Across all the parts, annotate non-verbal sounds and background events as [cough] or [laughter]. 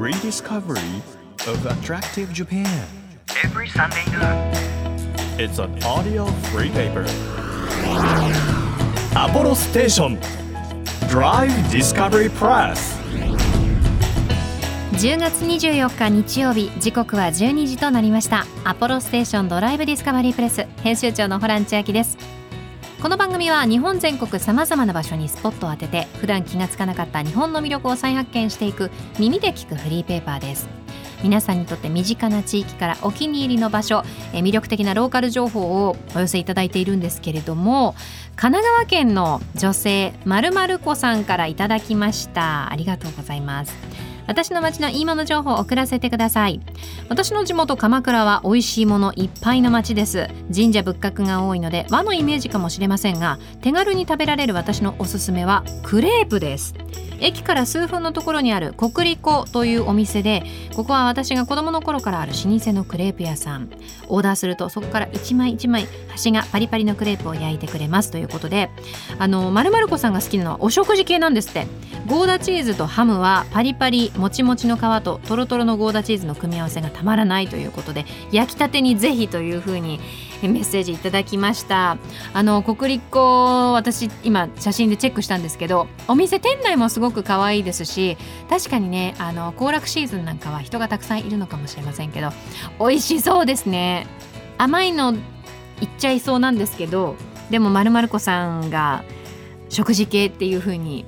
rediscovery of attractive Japan. every Sunday noon. It's an audio free paper. Apollo Station Drive Discovery Press. 10月24日日曜日時刻は12時となりましたアポロステーションドライブディスカバリープレス編集長のホラン千秋ですこの番組は日本全国さまざまな場所にスポットを当てて普段気がつかなかった日本の魅力を再発見していく耳で聞くフリーペーパーです。皆さんにとって身近な地域からお気に入りの場所え魅力的なローカル情報をお寄せいただいているんですけれども神奈川県の女性まるまる子さんからいただきました。ありがとうございます。私の町のいいもの情報を送らせてください。私の地元鎌倉は美味しいものいっぱいの町です。神社仏閣が多いので和のイメージかもしれませんが手軽に食べられる私のおすすめはクレープです。駅から数分のところにある国立粉というお店でここは私が子供の頃からある老舗のクレープ屋さん。オーダーするとそこから一枚一枚端がパリパリのクレープを焼いてくれます。ということであのまるまる子さんが好きなのはお食事系なんですって。ゴーダチーズとハムはパリパリもちもちの皮とトロトロのゴーダチーズの組み合わせがたまらないということで焼きたてにぜひというふうにメッセージいただきました。あの国立粉私今写真でチェックしたんですけどお店店内もすごく可愛いですし確かにねあの行楽シーズンなんかは人がたくさんいるのかもしれませんけど美味しそうですね。甘いのいっちゃいそうなんですけどでもまるまる子さんが食事系っていう風に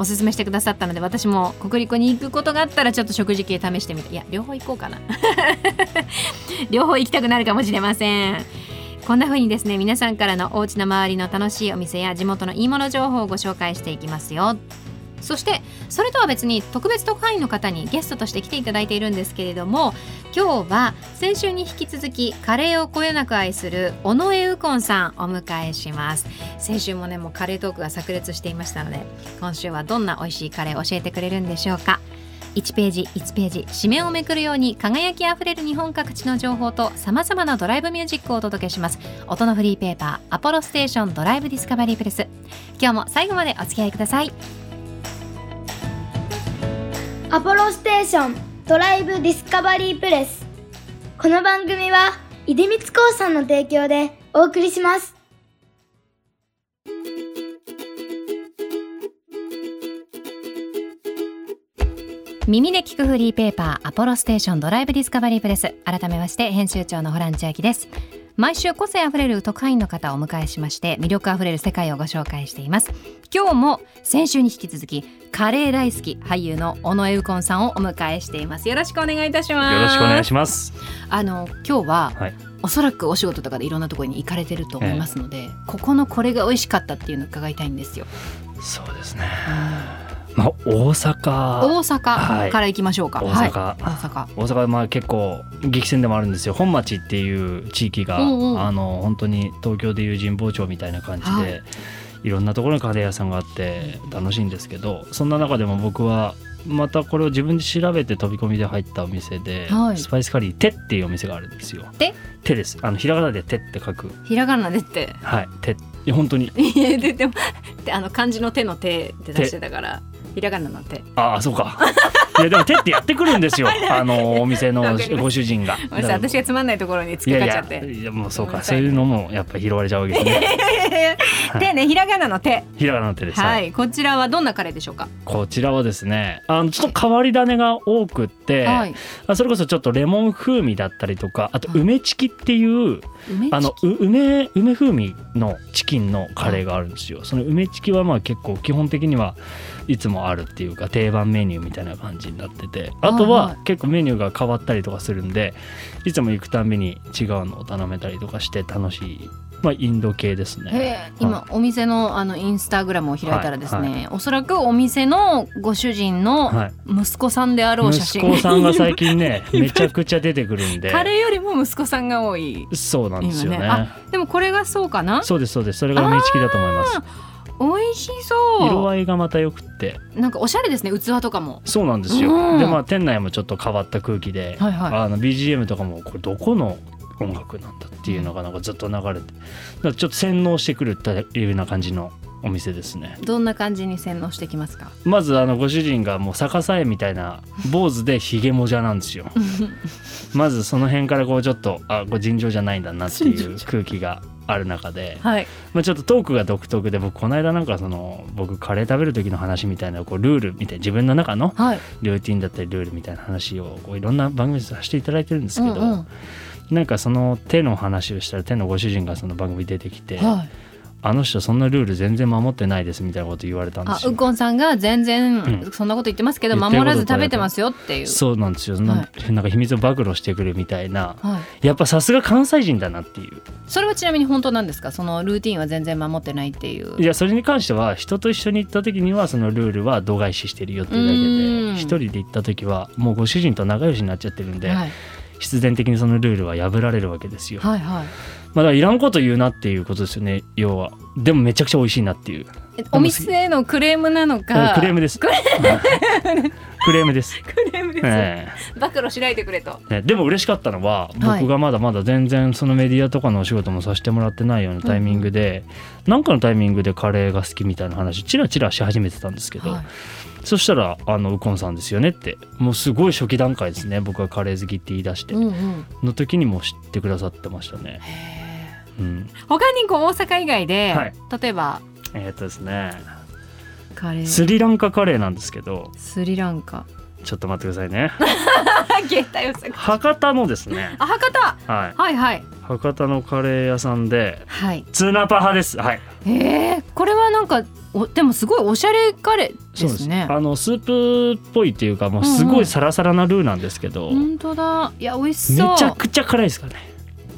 おすすめしてくださったので私も国立に行くことがあったらちょっと食事系試してみていや両方行こうかな。[laughs] 両方行きたくなるかもしれません。こんな風にですね皆さんからのお家の周りの楽しいお店や地元のいいもの情報をご紹介していきますよ。そしてそれとは別に特別特派員の方にゲストとして来ていただいているんですけれども今日は先週に引き続きカレーをこよなく愛する尾上右近さんお迎えします。先週もねもうカレートークが炸裂していましたので今週はどんな美味しいカレーを教えてくれるんでしょうか。1ページ1ページ紙面をめくるように輝きあふれる日本各地の情報とさまざまなドライブミュージックをお届けします。音のフリーペーパーアポロステーションドライブディスカバリープレス。今日も最後までお付き合いください。アポロステーションドライブディスカバリープレス。この番組は出光興産の提供でお送りします。耳で聞くフリーペーパーアポロステーションドライブディスカバリープレス。改めまして編集長のホラン千秋です。毎週個性あふれる特派員の方をお迎えしまして魅力あふれる世界をご紹介しています。今日も先週に引き続きカレー大好き俳優の尾上右近さんをお迎えしています。よろしくお願いいたします。よろしくお願いします。あの今日は、はい。おそらくお仕事とかでいろんなところに行かれてると思いますので、ここのこれが美味しかったっていうのを伺いたいんですよ、そうですね。まあ大阪、大阪はい。から行きましょうか、大はい、阪、大阪。大阪はまあ結構激戦でもあるんですよ。本町っていう地域が、あの本当に東京でいう神保町みたいな感じで。はい。いろんなところにカレー屋さんがあって楽しいんですけどそんな中でも僕はまたこれを自分で調べて飛び込みで入ったお店で、はい。スパイスカリー「手」っていうお店があるんですよ。手手です。あのひらがなで「手」って書く。ひらがなでって。はい。手いや本当に。いやででもで [laughs] あの漢字の手の手って出してたからひらがなの手ああそうか。いやでも手ってやってくるんですよ。[laughs] あのお店のご主人が。私がつまんないところに突いやいやっかかっちゃって。いやもうそうか。そういうのもやっぱ拾われちゃうわけですね。手ねひらがなの手。ひらがなの手です、ははい。いこちらはどんなカレーでしょうか？こちらはですねあのちょっと変わり種が多くって、はい。あそれこそちょっとレモン風味だったりとかあと梅チキっていう梅あのう梅梅風味のチキンのカレーがあるんですよ。その梅チキはまあ結構基本的にはいつもあるっていうか定番メニューみたいな感じになっててあとはい。はは結構メニューが変わったりとかするんでいつも行くたんびに違うのを頼めたりとかして楽しい、まあ、インド系ですへね。え今お店のあのインスタグラムを開いたらですね、はおそらくお店のご主人のはい、息子さんであろう写真、息子さんが最近ね [laughs] めちゃくちゃ出てくるんで。カレーよりも息子さんが多い。そうなんですよね。今ね。でもこれがそうかな？そうですそうです。それが梅チキだと思います美味しそう。色合いがまたよくって。なんかおしゃれですね器とかも。そうなんですよ、うん。でまあ店内もちょっと変わった空気で、はいはい。あの BGM とかもこれどこの音楽なんだっていうのがなんかずっと流れてちょっと洗脳してくるっていうような感じのお店ですね。どんな感じに洗脳してきますか？まずあのご主人がもう逆さ絵みたいな坊主でひげもじゃなんですよ。[laughs] まずその辺からこうちょっとあこれ尋常じゃないんだなっていう空気がある中で、はい。まあ、ちょっとトークが独特で僕この間なんかその僕カレー食べる時の話みたいなこうルールみたいな自分の中のはい。ルーティンだったりルールみたいな話をこういろんな番組でさせていただいてるんですけど、うんうん。なんかその手の話をしたら手のご主人がその番組出てきて、はいあの人そんなルール全然守ってないですみたいなこと言われたんですよ。あウコンさんが全然うん。そんなこと言ってますけど、言ってること守らず食べてますよっていう。そうなんですよ、なはなんか秘密を暴露してくるみたいな。はい、やっぱさすが関西人だなっていう。それはちなみに本当なんですか？そのルーティンは全然守ってないっていう。いやそれに関しては人と一緒に行った時にはそのルールは度外視してるよっていうだけうん。で一人で行った時はもうご主人と仲良しになっちゃってるんで、はい、必然的にそのルールは破られるわけですよ、はいはいまあ、だからいらんこと言うなっていうことですよね要は。でもめちゃくちゃ美味しいなっていう。お店へのクレームなのか。クレームです。クレーム。[laughs] です、クレームです、え暴露しないでくれと。えねでも嬉しかったのははい。僕がまだまだ全然そのメディアとかのお仕事もさせてもらってないようなタイミングでなんかのタイミングでカレーが好きみたいな話チラチラし始めてたんですけど、はい。そしたら「あのウコンさんですよね」って。もうすごい初期段階ですね僕がカレー好きって言い出して。うんうん。の時にもう知ってくださってましたね。うん、他にこう大阪以外で、はい。例えばえーっとですねカレー。スリランカカレーなんですけどスリランカ。ちょっと待ってくださいね。[laughs] 博多のですね。あ博多。はい。はいはい。博多のカレー屋さんではい。ツナパ派です。はい。えー、これはなんかおでもすごいおしゃれカレーですね。あのスープっぽいっていうかもうすごいサラサラなルーなんですけど、本当だ。いや美味しめそう。ちゃくちゃ辛いですからね。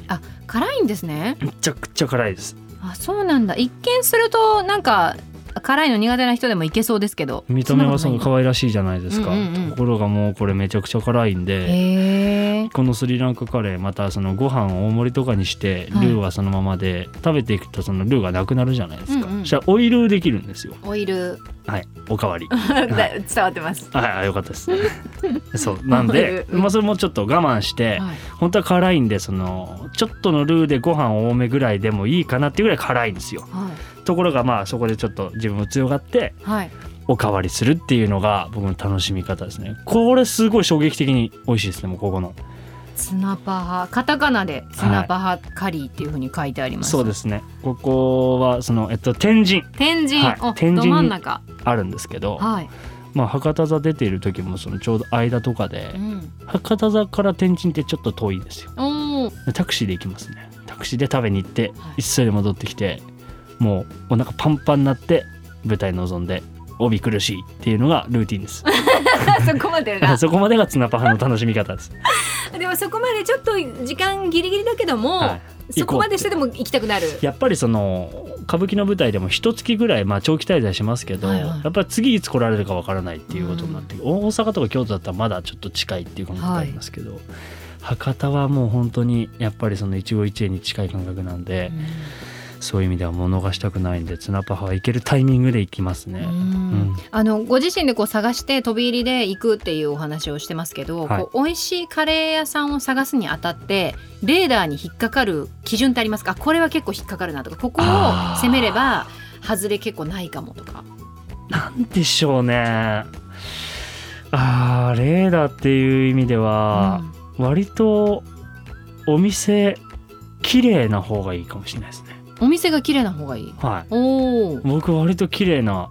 あ辛いんですね。めちゃくちゃ辛いですあそうなんだ。一見するとなんか辛いの苦手な人でもいけそうですけど。見た目はそのか可愛らしいじゃないですか、うんうんうん。ところがもうこれめちゃくちゃ辛いんで、このスリランカカレーまたそのご飯を大盛りとかにしてルはい。ーはそのままで、食べていくとそのルーがなくなるじゃないですか、うんうん。そしたらオイルできるんですよ。オイル。はいおかわり。だ [laughs] 伝わってます。はいあよかったです。[laughs] そうなんで、うんまあ、それもちょっと我慢して、はい。本当は辛いんでそのちょっとのルーでご飯多めぐらいでもいいかなっていうぐらい辛いんですよ。はところがまあそこでちょっと自分も強がっていはい。おかわりするっていうのが僕の楽しみ方ですね。これすごい衝撃的に美味しいですねもうここの。ツナパハカタカナでツナパハカリーっていうふうに書いてあります、そうですね。ここはそのえっと天神。天神、はい。お天神ど真ん中。あるんですけど、はい、まあ、博多座出ている時もそのちょうど間とかでうん、博多座から天神ってちょっと遠いんですよ。タクシーで行きますね。タクシーで食べに行ってはい。急いで戻ってきてもうお腹パンパンになって舞台臨んで帯苦しいっていうのがルーティンです。[laughs] そこまでが。[laughs] そこまでがツナパハの楽しみ方です、でもそこまでちょっと時間ギリギリだけども、はい。そこまでしてでも行きたくなる。やっぱりその歌舞伎の舞台でも一月ぐらいまあ長期滞在しますけど、はいはい。やっぱり次いつ来られるかわからないっていうことになって、大阪とか京都だったらまだちょっと近いっていう感覚がありますけど、博多はもう本当にやっぱりその一期一会に近い感覚なんで、そういう意味ではもう逃したくないんでツナパハは行けるタイミングで行きますね。うん。うん。あのご自身でこう探して飛び入りで行くっていうお話をしてますけど、はい。こう美味しいカレー屋さんを探すにあたってレーダーに引っかかる基準ってありますか？これは結構引っかかるなとかここを攻めれば外れ結構ないかもとか。なんでしょうね。あーレーダーっていう意味では、割とお店綺麗な方がいいかもしれないですね。お店が綺麗な方がいい。はい。おお僕割と綺麗な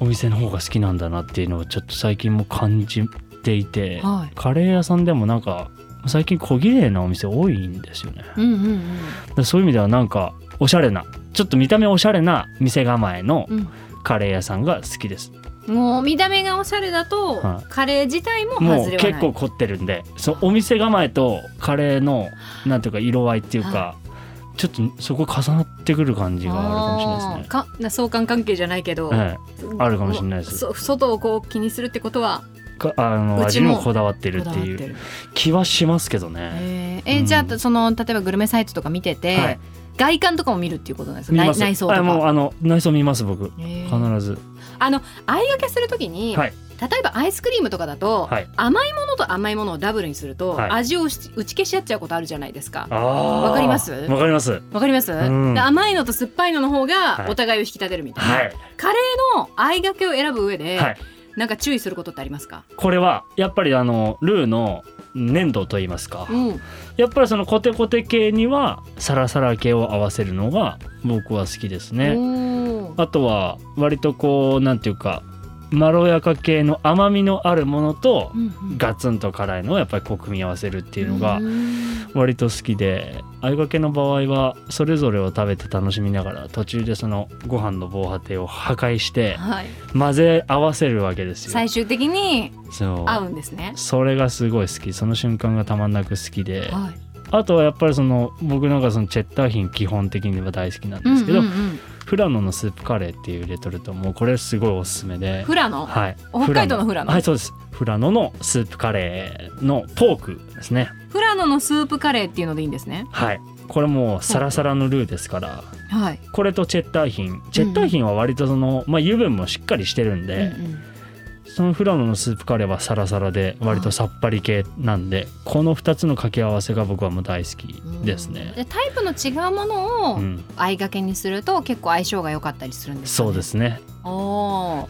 お店の方が好きなんだなっていうのをちょっと最近も感じていて、はい。カレー屋さんでもなんか最近小綺麗なお店多いんですよね。うんうんだからそういう意味ではなんかおしゃれなちょっと見た目おしゃれな店構えのうん。カレー屋さんが好きです。うんもう見た目がおしゃれだと、はい。カレー自体ももうはない。結構凝ってるんでそうお店構えとカレーのなんていうか色合いっていうか、はちょっとそこ重なってくる感じがあるかもしれないですね。かな相関関係じゃないけど、ええあるかもしれないです。そ外をこう気にするってことはかあの味にもこだわってるっていう。気はしますけどね。えーえうん。じゃあその例えばグルメサイトとか見てて、はい。外観とかも見るっていうことなんですか？内内装とか。あもうあの内装見ます僕。へー。必ず。あの相掛けするときに、はい例えばアイスクリームとかだと、はい。甘いものと甘いものをダブルにすると、はい。味をし打ち消し合っちゃうことあるじゃないですか。わかります？わかります。わかります、甘いのと酸っぱいのの方はい。がお互いを引き立てるみたいな、はい。カレーの合いがけを選ぶ上で、はい。なんか注意することってありますか、これはやっぱりあのルーの粘度といいますか、うん、やっぱりそのコテコテ系にはサラサラ系を合わせるのが僕は好きですね。あとは割とこうなんていうかまろやか系の甘みのあるものとガツンと辛いのをやっぱりこう組み合わせるっていうのがうん。割と好きであいがけの場合はそれぞれを食べて楽しみながら途中でそのご飯の防波堤を破壊してはい、混ぜ合わせるわけですよ。最終的に合うんですね。それがすごい好き。その瞬間がたまんなく好きではい、あとはやっぱりその僕なんかそのチェッター品基本的には大好きなんですけど、うんうんうんフラノのスープカレーっていうレトルトもうこれすごいおすすめで。フラノ、はい。北海道のフラノ？はいそうです。フラノのスープカレーのポークですね。フラノのスープカレーっていうのでいいんですね。はい。これもうサラサラのルーですから。はい。これとチェッター品。チェッター品は割とその、まあ、油分もしっかりしてるんで、うんうんそのフラノのスープカレーはサラサラで割とさっぱり系なんでこの2つの掛け合わせが僕はもう大好きですね。でタイプの違うものをうん、合いがけにすると結構相性が良かったりするんですかね。そうですね。おー。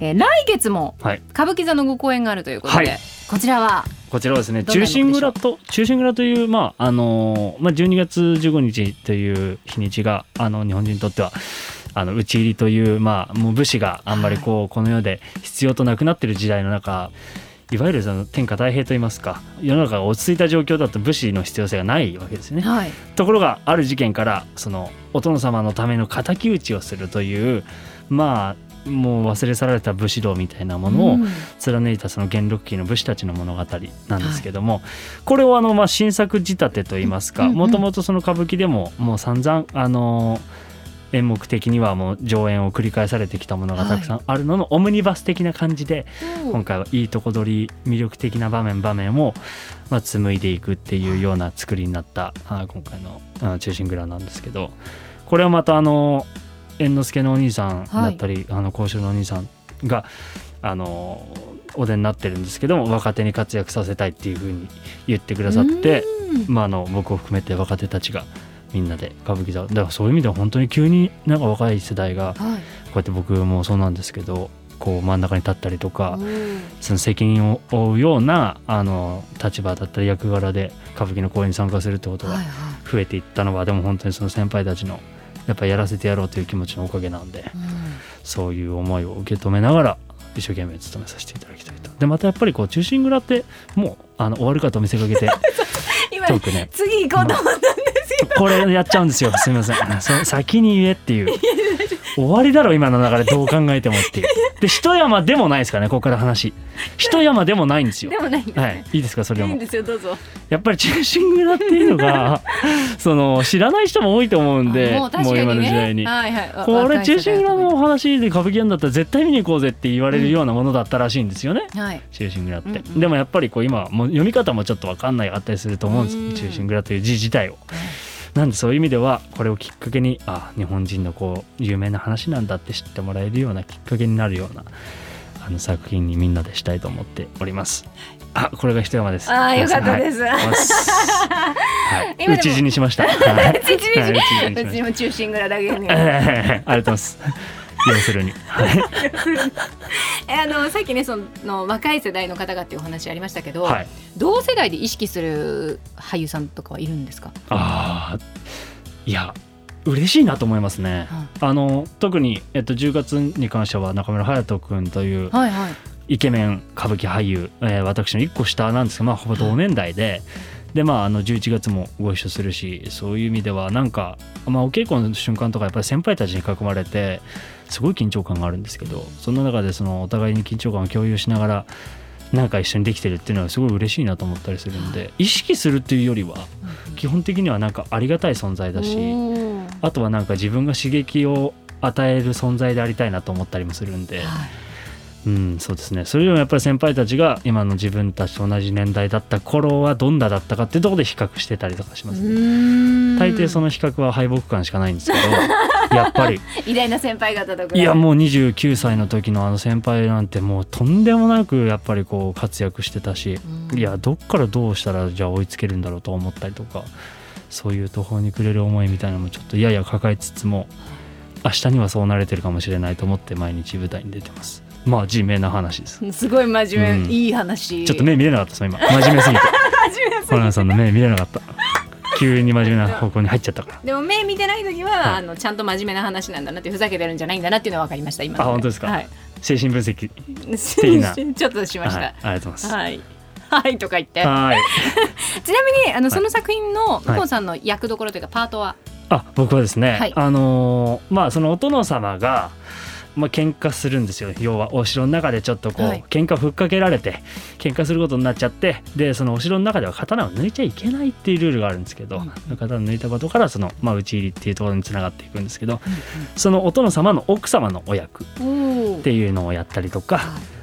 えー来月もはい。歌舞伎座のご公演があるということで、はい。こちらはこちらはですね中心蔵と中心蔵というまああのーまあ12月15日という日にちがあの日本人にとってはあの討ち入りというまあもう武士があんまりこうこの世で必要となくなってる時代の中いわゆるその天下太平といいますか世の中が落ち着いた状況だと武士の必要性がないわけですよね。はい。ところがある事件からそのお殿様のための敵討ちをするというまあもう忘れ去られた武士道みたいなものをうん。貫いたその元禄期の武士たちの物語なんですけども、これをあのまあ新作仕立てといいますかもともとその歌舞伎でももう散々あの演目的にはもう上演を繰り返されてきたものがたくさんあるののオムニバス的な感じで今回はいいとこ取り魅力的な場面場面をまあ紡いでいくっていうような作りになったあ今回のあ中心蔵なんですけどこれはまたあの猿之助のお兄さんだったり、あの甲州のお兄さんがあのお出になってるんですけども若手に活躍させたいっていうふうに言ってくださって、うん。まあ、あの僕を含めて若手たちがみんなで歌舞伎座。だからそういう意味では本当に急になんか若い世代がはい。こうやって僕もそうなんですけどこう真ん中に立ったりとか、うん。その責任を負うようなあの立場だったり役柄で歌舞伎の公演に参加するってことが増えていったのは、でも本当にその先輩たちのやっぱやらせてやろうという気持ちのおかげなんでうん。そういう思いを受け止めながら一生懸命務めさせていただきたいと。でまたやっぱりこう中心蔵ってもうあの終わるかと見せかけて [laughs] 今ね。次行こうと思った。んこれやっちゃうんですよ。すみません。そ先に言えっていう。終わりだろ今の流れどう考えてもっていう。で一山でもないですからねここから話。一山でもないんですよ。でもないね、はい。いいですかそれはいも。いんですよどうぞ。やっぱり中心蔵っていうのが [laughs] その知らない人も多いと思うんでもうね。今の時代に。はいはい。わこれ若い世代中心蔵のお話で歌舞伎やんだったら絶対見に行こうぜって言われるようなものだったらしいんですよね、はい。中心蔵って、うんうん。でもやっぱりこう今もう読み方もちょっと分かんないあったりすると思うんです、うん。中心蔵という字自体を。なんでそういう意味ではこれをきっかけにあ日本人のこう有名な話なんだって知ってもらえるようなきっかけになるようなあの作品にみんなでしたいと思っております。あこれが一山です。あーよかったです。はい。はい、[laughs] 今でも内地にしました。はい。一日はい。内地にうち [laughs] も中心蔵だけに。え [laughs] ーありがとうございます。要するに。[laughs] あのさっきねその若い世代の方がっていうお話ありましたけど、はい。同世代で意識する俳優さんとかはいるんですか、ああ、いや、嬉しいなと思いますね。あの特にえっと10月に関しては中村隼人君というはいはいイケメン歌舞伎俳優、えー私の1個下なんですけど、まあほぼ同年代で。でまあ、あの11月もご一緒するしそういう意味ではなんか、まあ、お稽古の瞬間とかやっぱり先輩たちに囲まれてすごい緊張感があるんですけどその中でそのお互いに緊張感を共有しながらなんか一緒にできてるっていうのはすごい嬉しいなと思ったりするんで意識するっていうよりは基本的にはなんかありがたい存在だしあとはなんか自分が刺激を与える存在でありたいなと思ったりもするんではいうん、そうですね。それよりもやっぱり先輩たちが今の自分たちと同じ年代だった頃はどんなだったかっていうところで比較してたりとかします、ね、大抵その比較は敗北感しかないんですけど [laughs] やっぱり。偉大な先輩方といやもう29歳の時のあの先輩なんてもうとんでもなくやっぱりこう活躍してたし、いやどっからどうしたらじゃあ追いつけるんだろうと思ったりとかそういう途方に暮れる思いみたいなのもちょっとやや抱えつつも明日にはそうなれてるかもしれないと思って毎日舞台に出てますまあ地面な話です。[laughs] すごい真面目、うん。いい話。ちょっと目見れなかったです今真面目すぎて。ホランさんの目見れなかった。急に真面目な方向に入っちゃったから。でも目見てない時は、はい。あのちゃんと真面目な話なんだなってふざけてるんじゃないんだなっていうのは分かりました今の。あ本当ですか？はい。精神分析的な。[laughs] ちょっとしましはい、たありがとうございます。はい。はいとか言って。はい。[laughs] ちなみにあのい。その作品のい。向こうさんの役どころというかパートは、あ僕はですね、はい。あのーまあそのお殿様がまあ喧嘩するんですよ。要はお城の中でちょっとこう、はい。喧嘩ふっかけられて喧嘩することになっちゃってでそのお城の中では刀を抜いちゃいけないっていうルールがあるんですけど、刀を抜いたことからその、まあ、討ち入りっていうところにつながっていくんですけど、そのお殿様の奥様のお役っおていうのをやったりとか、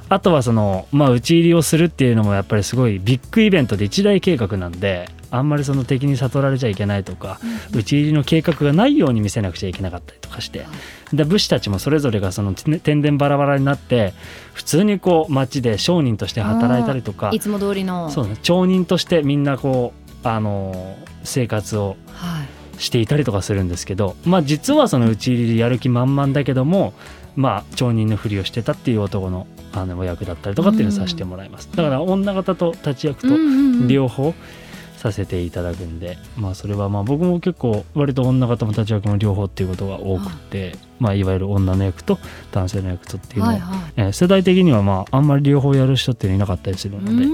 あとはその、まあ、討ち入りをするっていうのもやっぱりすごいビッグイベントで一大計画なんであんまりその敵に悟られちゃいけないとか、討ち入りの計画がないように見せなくちゃいけなかったりとかして、で武士たちもそれぞれがそのて天然バラバラになって普通にこう町で商人として働いたりとかいつも通りの。そうね町人としてみんなこうあの生活をはい。していたりとかするんですけど、まあ、実はその討ち入りでやる気満々だけども、まあ、町人のふりをしてたっていう男のあのお役だったりとかっていうのをさせてもらいます、だから女方と立ち役とうんうんうん。両方させていただくんで、まあそれはまあ僕も結構割と女方も立ち役も両方っていうことが多くて、まあ、いわゆる女の役と男性の役とっていうのを、はいはい。えー世代的にはまああんまり両方やる人っていなかったりするので、う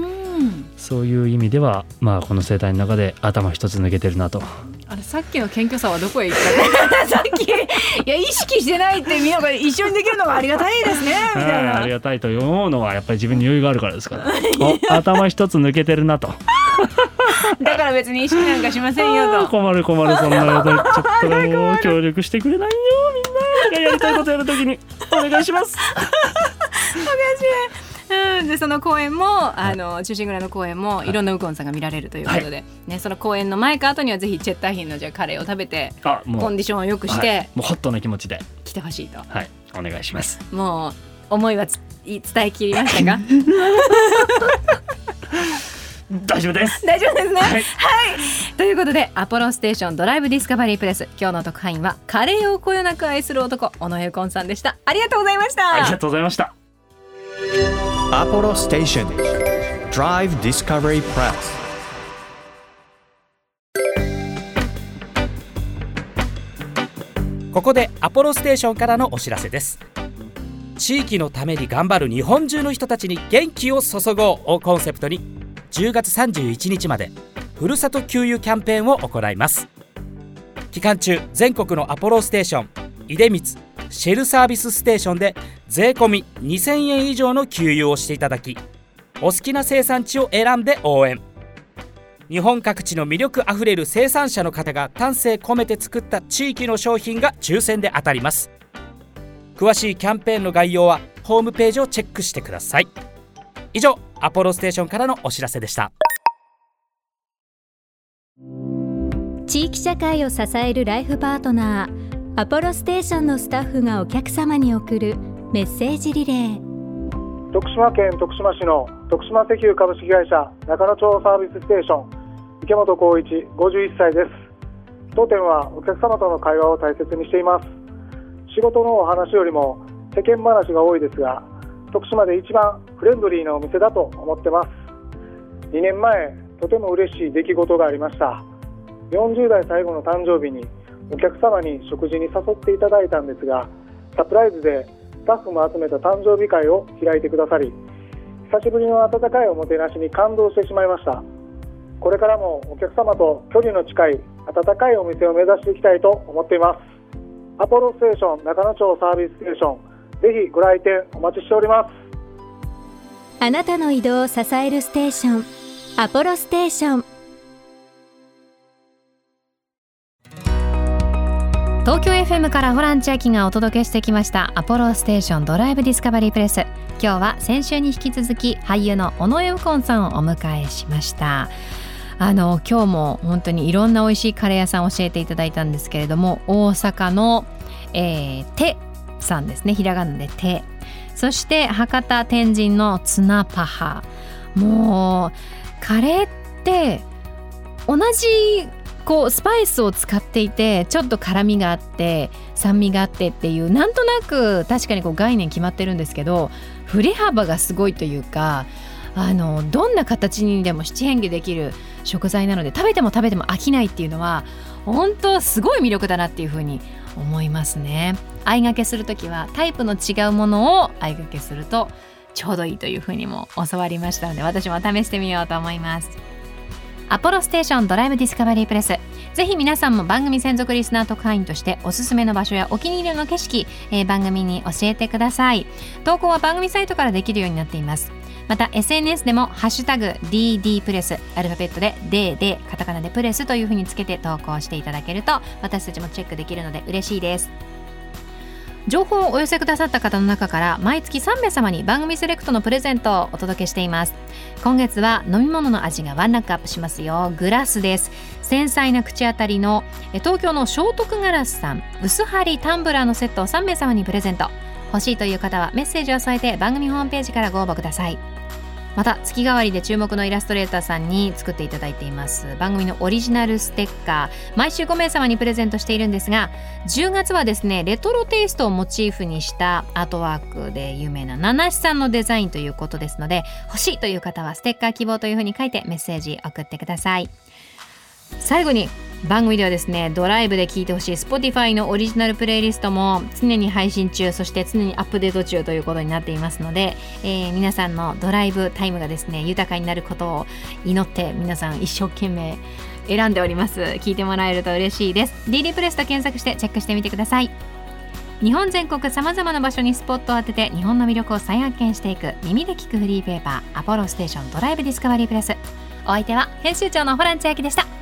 ん。そういう意味では、まあ、この世代の中で頭一つ抜けてるなと。あれさっきの謙虚さはどこへ行った？の [laughs] さっきいや意識してないってみんなが一緒にできるのがありがたいですねみたいな。はいありがたいと思うのはやっぱり自分に余裕があるからですから。[laughs] お頭一つ抜けてるなと [laughs] だから別に意識なんかしませんよと。困る困るそんなこと。[laughs] 言っちゃったらもう協力してくれないよみんな。がやりたいことやるときに。お願いします。うん、でその公演もあの中心蔵の公演もい。ろんなウコンさんが見られるということで、ね、その公演の前か後にはぜひチェッターヒンのじゃあカレーを食べてあもう。コンディションを良くしはてい。もうホットな気持ちで。来てほしいと、はい。お願いします。もう思いは伝えきりましたか？[laughs] 大丈夫です。大丈夫ですね、ははい。い、ということでアポロステーションドライブディスカバリープレス。今日の特派員はカレーをこよなく愛する男小野由コンさんでした。ありがとうございました。ありがとうございました。Apollo Station Drive Discovery Press ここでアポロステーションからのお知らせです。地域のために頑張る日本中の人たちに元気を注ごうをコンセプトに10月31日までふるさと給油キャンペーンを行います。期間中全国のアポロステーション出光シェルサービスステーションで税込2000円以上の給油をしていただきお好きな生産地を選んで応援。日本各地の魅力あふれる生産者の方が丹精込めて作った地域の商品が抽選で当たります。詳しいキャンペーンの概要はホームページをチェックしてください。以上アポロステーションからのお知らせでした。地域社会を支えるライフパートナーアポロステーションのスタッフがお客様に送るメッセージリレー。徳島県徳島市の徳島石油株式会社中野町サービスステーション池本浩一51歳です。当店はお客様との会話を大切にしています。仕事のお話よりも世間話が多いですが徳島で一番フレンドリーなお店だと思ってます。2年前とても嬉しい出来事がありました。40代最後の誕生日にお客様に食事に誘っていただいたんですがサプライズでスタッフも集めた誕生日会を開いてくださり久しぶりの温かいおもてなしに感動してしまいました。これからもお客様と距離の近い温かいお店を目指していきたいと思っています。アポロステーション中野町サービスステーションぜひご来店お待ちしております。あなたの移動を支えるステーションアポロステーション。東京 FM からホラン千秋がお届けしてきましたアポロステーションドライブディスカバリープレス。今日は先週に引き続き俳優の尾上右近さんをお迎えしました。あの今日も本当にいろんな美味しいカレー屋さん教えていただいたんですけれども大阪の、えー、手さんですね。ひらがなで手そして博多天神のツナパハ。もうカレーって同じこうスパイスを使っていてちょっと辛みがあって酸味があってっていうなんとなく確かにこう概念決まってるんですけど振れ幅がすごいというかあのどんな形にでも七変化できる食材なので食べても食べても飽きないっていうのは本当すごい魅力だなっていうふうに思いますね。相掛けする時はタイプの違うものを相掛けするとちょうどいいというふうにも教わりましたので私も試してみようと思います。アポロステーションドライブディスカバリープレスぜひ皆さんも番組専属リスナー特派員としておすすめの場所やお気に入りの景色、えー、番組に教えてください投稿は番組サイトからできるようになっていますまた SNS でも「ハッシュタグ #DD プレス」アルファベットで「DD」カタカナで「プレス」というふうにつけて投稿していただけると私たちもチェックできるので嬉しいです。情報をお寄せくださった方の中から毎月3名様に番組セレクトのプレゼントをお届けしています。今月は飲み物の味がワンランクアップしますよ。グラスです。繊細な口当たりの東京の聖徳ガラスさん薄張りタンブラーのセットを3名様にプレゼント。欲しいという方はメッセージを添えて番組ホームページからご応募ください。また月替わりで注目のイラストレーターさんに作っていただいています。番組のオリジナルステッカー。毎週5名様にプレゼントしているんですが10月はですねレトロテイストをモチーフにしたアートワークで有名な七七さんのデザインということですので欲しいという方はステッカー希望というふうに書いてメッセージ送ってください。最後に番組ではですねドライブで聴いてほしい Spotify のオリジナルプレイリストも常に配信中そして常にアップデート中ということになっていますので、えー、皆さんのドライブタイムがですね豊かになることを祈って皆さん一生懸命選んでおります。聞いてもらえると嬉しいです。DD プレスと検索してチェックしてみてください。日本全国さまざまな場所にスポットを当てて日本の魅力を再発見していく耳で聞くフリーペーパーアポロステーションドライブディスカバリープレス。お相手は編集長のホラン千秋でした。